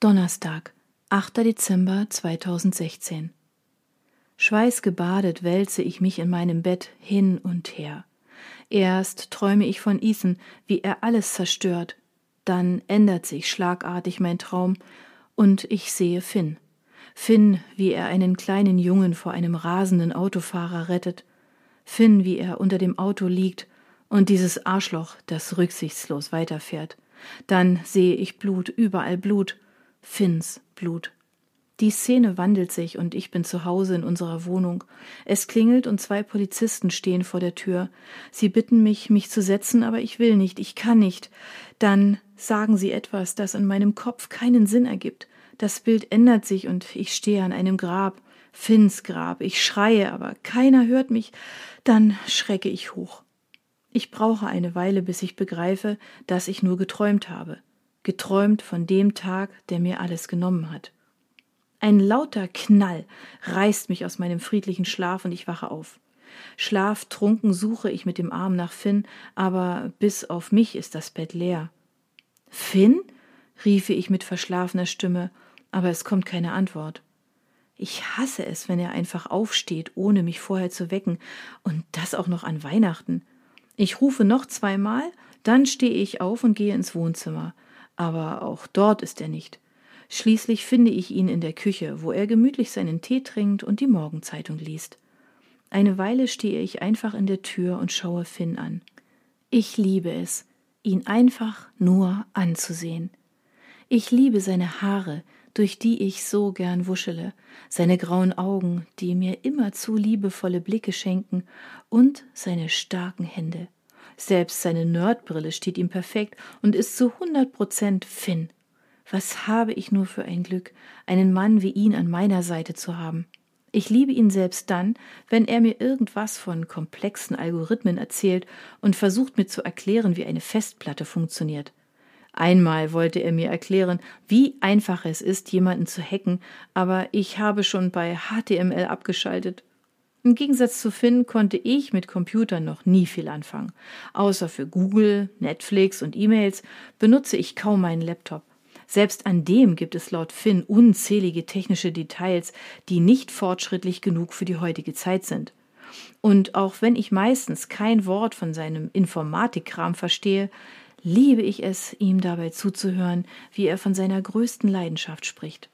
Donnerstag, 8. Dezember 2016. Schweißgebadet wälze ich mich in meinem Bett hin und her. Erst träume ich von Ethan, wie er alles zerstört. Dann ändert sich schlagartig mein Traum und ich sehe Finn. Finn, wie er einen kleinen Jungen vor einem rasenden Autofahrer rettet. Finn, wie er unter dem Auto liegt und dieses Arschloch, das rücksichtslos weiterfährt. Dann sehe ich Blut, überall Blut, Finns Blut. Die Szene wandelt sich und ich bin zu Hause in unserer Wohnung. Es klingelt und zwei Polizisten stehen vor der Tür. Sie bitten mich, mich zu setzen, aber ich will nicht, ich kann nicht. Dann sagen sie etwas, das in meinem Kopf keinen Sinn ergibt. Das Bild ändert sich und ich stehe an einem Grab, Finns Grab. Ich schreie, aber keiner hört mich. Dann schrecke ich hoch. Ich brauche eine Weile, bis ich begreife, dass ich nur geträumt habe. Geträumt von dem Tag, der mir alles genommen hat. Ein lauter Knall reißt mich aus meinem friedlichen Schlaf und ich wache auf. Schlaftrunken suche ich mit dem Arm nach Finn, aber bis auf mich ist das Bett leer. Finn? riefe ich mit verschlafener Stimme, aber es kommt keine Antwort. Ich hasse es, wenn er einfach aufsteht, ohne mich vorher zu wecken, und das auch noch an Weihnachten. Ich rufe noch zweimal, dann stehe ich auf und gehe ins Wohnzimmer, aber auch dort ist er nicht. Schließlich finde ich ihn in der Küche, wo er gemütlich seinen Tee trinkt und die Morgenzeitung liest. Eine Weile stehe ich einfach in der Tür und schaue Finn an. Ich liebe es, ihn einfach nur anzusehen. Ich liebe seine Haare, durch die ich so gern wuschele, seine grauen Augen, die mir immerzu liebevolle Blicke schenken, und seine starken Hände. Selbst seine Nerdbrille steht ihm perfekt und ist zu hundert Prozent Finn. Was habe ich nur für ein Glück, einen Mann wie ihn an meiner Seite zu haben. Ich liebe ihn selbst dann, wenn er mir irgendwas von komplexen Algorithmen erzählt und versucht mir zu erklären, wie eine Festplatte funktioniert. Einmal wollte er mir erklären, wie einfach es ist, jemanden zu hacken, aber ich habe schon bei HTML abgeschaltet. Im Gegensatz zu Finn konnte ich mit Computern noch nie viel anfangen. Außer für Google, Netflix und E-Mails benutze ich kaum meinen Laptop. Selbst an dem gibt es laut Finn unzählige technische Details, die nicht fortschrittlich genug für die heutige Zeit sind. Und auch wenn ich meistens kein Wort von seinem Informatikkram verstehe, liebe ich es, ihm dabei zuzuhören, wie er von seiner größten Leidenschaft spricht.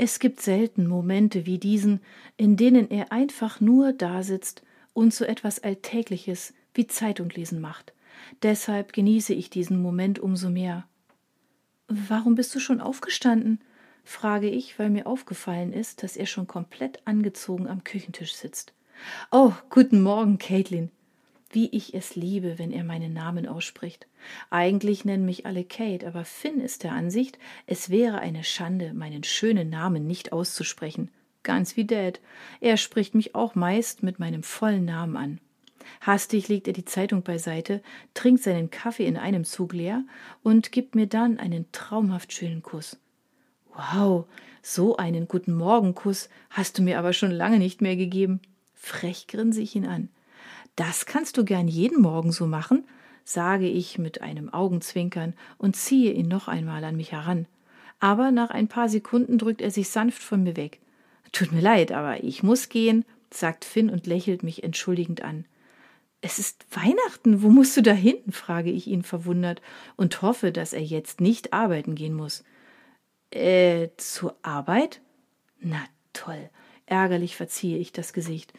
Es gibt selten Momente wie diesen, in denen er einfach nur dasitzt und so etwas Alltägliches wie Zeitung lesen macht. Deshalb genieße ich diesen Moment umso mehr. Warum bist du schon aufgestanden? frage ich, weil mir aufgefallen ist, dass er schon komplett angezogen am Küchentisch sitzt. Oh, guten Morgen, Caitlin. Wie ich es liebe, wenn er meinen Namen ausspricht. Eigentlich nennen mich alle Kate, aber Finn ist der Ansicht, es wäre eine Schande, meinen schönen Namen nicht auszusprechen. Ganz wie Dad. Er spricht mich auch meist mit meinem vollen Namen an. Hastig legt er die Zeitung beiseite, trinkt seinen Kaffee in einem Zug leer und gibt mir dann einen traumhaft schönen Kuss. Wow, so einen guten Morgenkuss hast du mir aber schon lange nicht mehr gegeben. Frech grinse ich ihn an. Das kannst du gern jeden Morgen so machen, sage ich mit einem Augenzwinkern und ziehe ihn noch einmal an mich heran. Aber nach ein paar Sekunden drückt er sich sanft von mir weg. Tut mir leid, aber ich muss gehen, sagt Finn und lächelt mich entschuldigend an. Es ist Weihnachten, wo musst du da hin? frage ich ihn verwundert und hoffe, dass er jetzt nicht arbeiten gehen muss. Äh, zur Arbeit? Na toll. Ärgerlich verziehe ich das Gesicht.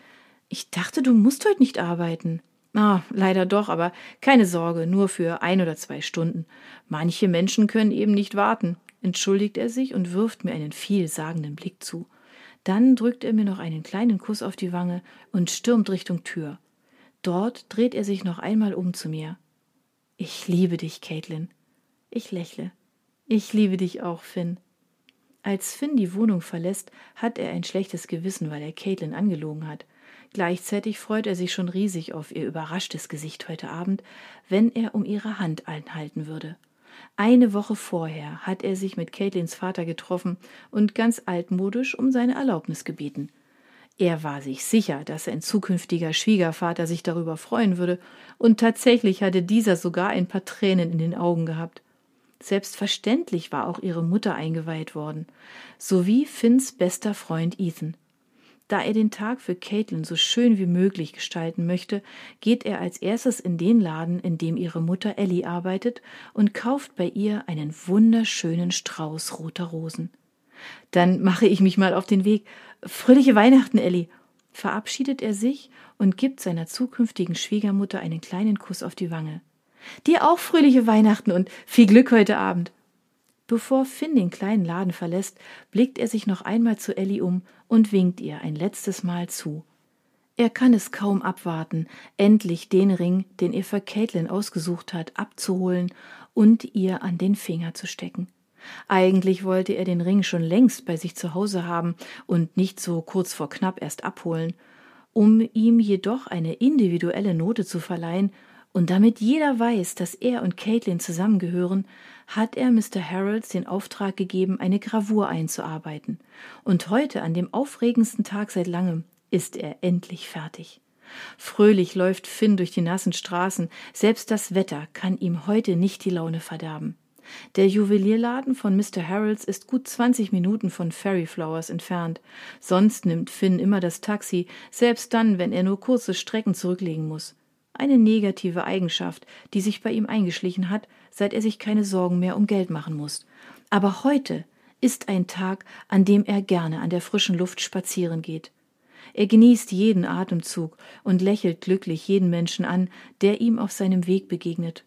Ich dachte, du musst heute nicht arbeiten. Ah, leider doch, aber keine Sorge, nur für ein oder zwei Stunden. Manche Menschen können eben nicht warten, entschuldigt er sich und wirft mir einen vielsagenden Blick zu. Dann drückt er mir noch einen kleinen Kuss auf die Wange und stürmt Richtung Tür. Dort dreht er sich noch einmal um zu mir. Ich liebe dich, Caitlin. Ich lächle. Ich liebe dich auch, Finn. Als Finn die Wohnung verlässt, hat er ein schlechtes Gewissen, weil er Caitlin angelogen hat. Gleichzeitig freut er sich schon riesig auf ihr überraschtes Gesicht heute Abend, wenn er um ihre Hand anhalten würde. Eine Woche vorher hat er sich mit Caitlins Vater getroffen und ganz altmodisch um seine Erlaubnis gebeten. Er war sich sicher, dass sein zukünftiger Schwiegervater sich darüber freuen würde, und tatsächlich hatte dieser sogar ein paar Tränen in den Augen gehabt. Selbstverständlich war auch ihre Mutter eingeweiht worden, sowie Finns bester Freund Ethan. Da er den Tag für Caitlin so schön wie möglich gestalten möchte, geht er als erstes in den Laden, in dem ihre Mutter Ellie arbeitet, und kauft bei ihr einen wunderschönen Strauß roter Rosen. Dann mache ich mich mal auf den Weg. Fröhliche Weihnachten, Ellie. Verabschiedet er sich und gibt seiner zukünftigen Schwiegermutter einen kleinen Kuss auf die Wange. Dir auch fröhliche Weihnachten und viel Glück heute Abend. Bevor Finn den kleinen Laden verlässt, blickt er sich noch einmal zu Ellie um und winkt ihr ein letztes Mal zu. Er kann es kaum abwarten, endlich den Ring, den er für Caitlin ausgesucht hat, abzuholen und ihr an den Finger zu stecken. Eigentlich wollte er den Ring schon längst bei sich zu Hause haben und nicht so kurz vor knapp erst abholen. Um ihm jedoch eine individuelle Note zu verleihen und damit jeder weiß, dass er und Caitlin zusammengehören, hat er Mr. Harold den Auftrag gegeben, eine Gravur einzuarbeiten. Und heute, an dem aufregendsten Tag seit langem, ist er endlich fertig. Fröhlich läuft Finn durch die nassen Straßen, selbst das Wetter kann ihm heute nicht die Laune verderben. Der Juwelierladen von Mr. Harolds ist gut zwanzig Minuten von Fairy Flowers entfernt. Sonst nimmt Finn immer das Taxi, selbst dann, wenn er nur kurze Strecken zurücklegen muss eine negative Eigenschaft, die sich bei ihm eingeschlichen hat, seit er sich keine Sorgen mehr um Geld machen muss. Aber heute ist ein Tag, an dem er gerne an der frischen Luft spazieren geht. Er genießt jeden Atemzug und lächelt glücklich jeden Menschen an, der ihm auf seinem Weg begegnet.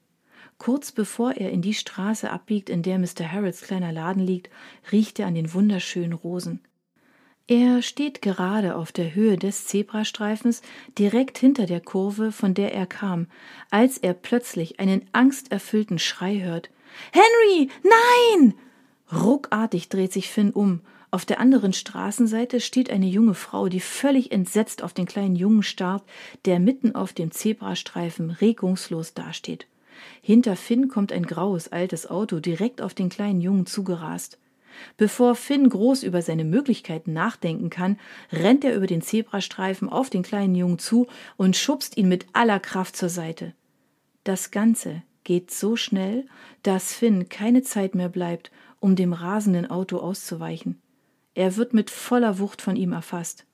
Kurz bevor er in die Straße abbiegt, in der Mr. Harrods kleiner Laden liegt, riecht er an den wunderschönen Rosen. Er steht gerade auf der Höhe des Zebrastreifens, direkt hinter der Kurve, von der er kam, als er plötzlich einen angsterfüllten Schrei hört. Henry, nein! Ruckartig dreht sich Finn um. Auf der anderen Straßenseite steht eine junge Frau, die völlig entsetzt auf den kleinen Jungen starrt, der mitten auf dem Zebrastreifen regungslos dasteht. Hinter Finn kommt ein graues altes Auto direkt auf den kleinen Jungen zugerast. Bevor Finn groß über seine Möglichkeiten nachdenken kann, rennt er über den Zebrastreifen auf den kleinen Jungen zu und schubst ihn mit aller Kraft zur Seite. Das Ganze geht so schnell, dass Finn keine Zeit mehr bleibt, um dem rasenden Auto auszuweichen. Er wird mit voller Wucht von ihm erfasst.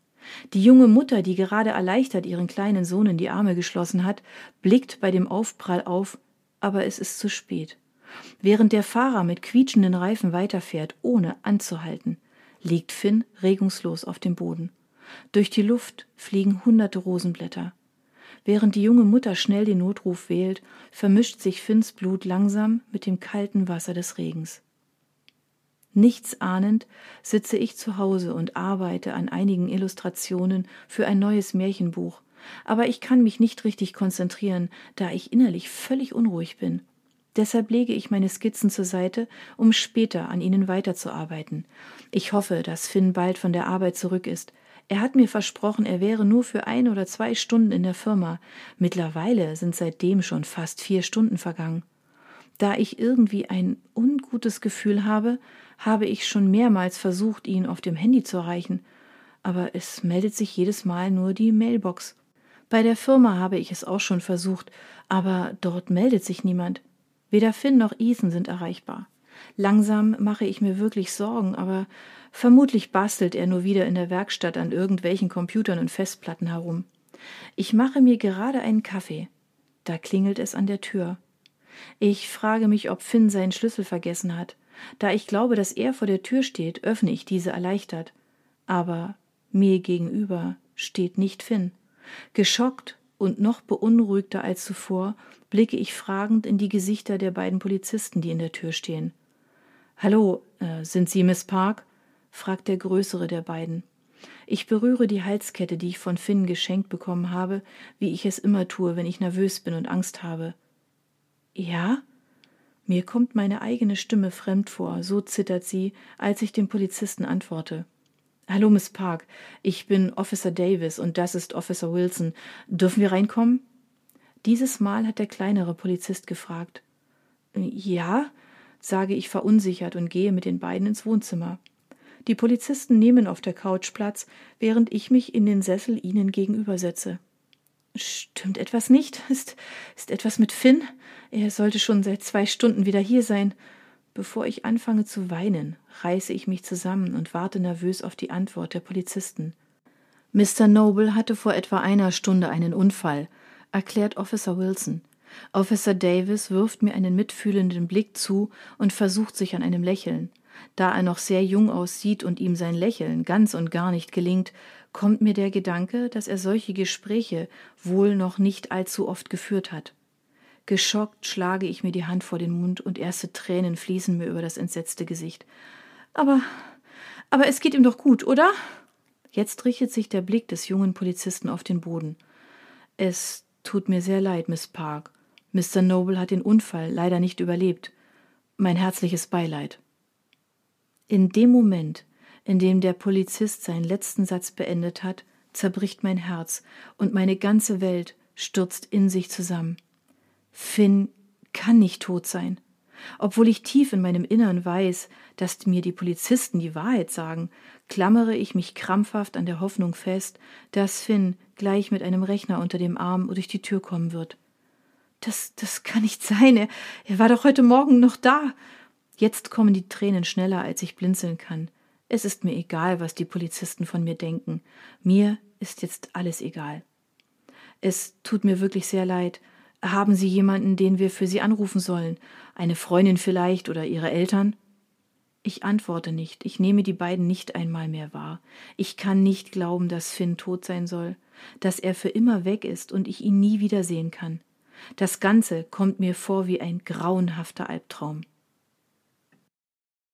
Die junge Mutter, die gerade erleichtert ihren kleinen Sohn in die Arme geschlossen hat, blickt bei dem Aufprall auf, aber es ist zu spät. Während der Fahrer mit quietschenden Reifen weiterfährt, ohne anzuhalten, liegt Finn regungslos auf dem Boden. Durch die Luft fliegen hunderte Rosenblätter. Während die junge Mutter schnell den Notruf wählt, vermischt sich Finns Blut langsam mit dem kalten Wasser des Regens. Nichts ahnend sitze ich zu Hause und arbeite an einigen Illustrationen für ein neues Märchenbuch, aber ich kann mich nicht richtig konzentrieren, da ich innerlich völlig unruhig bin. Deshalb lege ich meine Skizzen zur Seite, um später an ihnen weiterzuarbeiten. Ich hoffe, dass Finn bald von der Arbeit zurück ist. Er hat mir versprochen, er wäre nur für ein oder zwei Stunden in der Firma. Mittlerweile sind seitdem schon fast vier Stunden vergangen. Da ich irgendwie ein ungutes Gefühl habe, habe ich schon mehrmals versucht, ihn auf dem Handy zu erreichen, aber es meldet sich jedes Mal nur die Mailbox. Bei der Firma habe ich es auch schon versucht, aber dort meldet sich niemand. Weder Finn noch Ethan sind erreichbar. Langsam mache ich mir wirklich Sorgen, aber vermutlich bastelt er nur wieder in der Werkstatt an irgendwelchen Computern und Festplatten herum. Ich mache mir gerade einen Kaffee. Da klingelt es an der Tür. Ich frage mich, ob Finn seinen Schlüssel vergessen hat. Da ich glaube, dass er vor der Tür steht, öffne ich diese erleichtert. Aber mir gegenüber steht nicht Finn. Geschockt und noch beunruhigter als zuvor blicke ich fragend in die Gesichter der beiden Polizisten, die in der Tür stehen. Hallo, äh, sind Sie Miss Park? fragt der größere der beiden. Ich berühre die Halskette, die ich von Finn geschenkt bekommen habe, wie ich es immer tue, wenn ich nervös bin und Angst habe. Ja? Mir kommt meine eigene Stimme fremd vor, so zittert sie, als ich dem Polizisten antworte. Hallo, Miss Park. Ich bin Officer Davis und das ist Officer Wilson. Dürfen wir reinkommen? Dieses Mal hat der kleinere Polizist gefragt. Ja, sage ich verunsichert und gehe mit den beiden ins Wohnzimmer. Die Polizisten nehmen auf der Couch Platz, während ich mich in den Sessel ihnen gegenübersetze. Stimmt etwas nicht? Ist, ist etwas mit Finn? Er sollte schon seit zwei Stunden wieder hier sein. Bevor ich anfange zu weinen, reiße ich mich zusammen und warte nervös auf die Antwort der Polizisten. Mr. Noble hatte vor etwa einer Stunde einen Unfall, erklärt Officer Wilson. Officer Davis wirft mir einen mitfühlenden Blick zu und versucht sich an einem Lächeln. Da er noch sehr jung aussieht und ihm sein Lächeln ganz und gar nicht gelingt, kommt mir der Gedanke, dass er solche Gespräche wohl noch nicht allzu oft geführt hat. Geschockt schlage ich mir die Hand vor den Mund und erste Tränen fließen mir über das entsetzte Gesicht. Aber, aber es geht ihm doch gut, oder? Jetzt richtet sich der Blick des jungen Polizisten auf den Boden. Es tut mir sehr leid, Miss Park. Mr. Noble hat den Unfall leider nicht überlebt. Mein herzliches Beileid. In dem Moment, in dem der Polizist seinen letzten Satz beendet hat, zerbricht mein Herz und meine ganze Welt stürzt in sich zusammen. Finn kann nicht tot sein. Obwohl ich tief in meinem Innern weiß, dass mir die Polizisten die Wahrheit sagen, klammere ich mich krampfhaft an der Hoffnung fest, dass Finn gleich mit einem Rechner unter dem Arm durch die Tür kommen wird. Das, das kann nicht sein. Er, er war doch heute Morgen noch da. Jetzt kommen die Tränen schneller, als ich blinzeln kann. Es ist mir egal, was die Polizisten von mir denken. Mir ist jetzt alles egal. Es tut mir wirklich sehr leid. Haben Sie jemanden, den wir für Sie anrufen sollen? Eine Freundin vielleicht oder Ihre Eltern? Ich antworte nicht, ich nehme die beiden nicht einmal mehr wahr. Ich kann nicht glauben, dass Finn tot sein soll, dass er für immer weg ist und ich ihn nie wiedersehen kann. Das Ganze kommt mir vor wie ein grauenhafter Albtraum.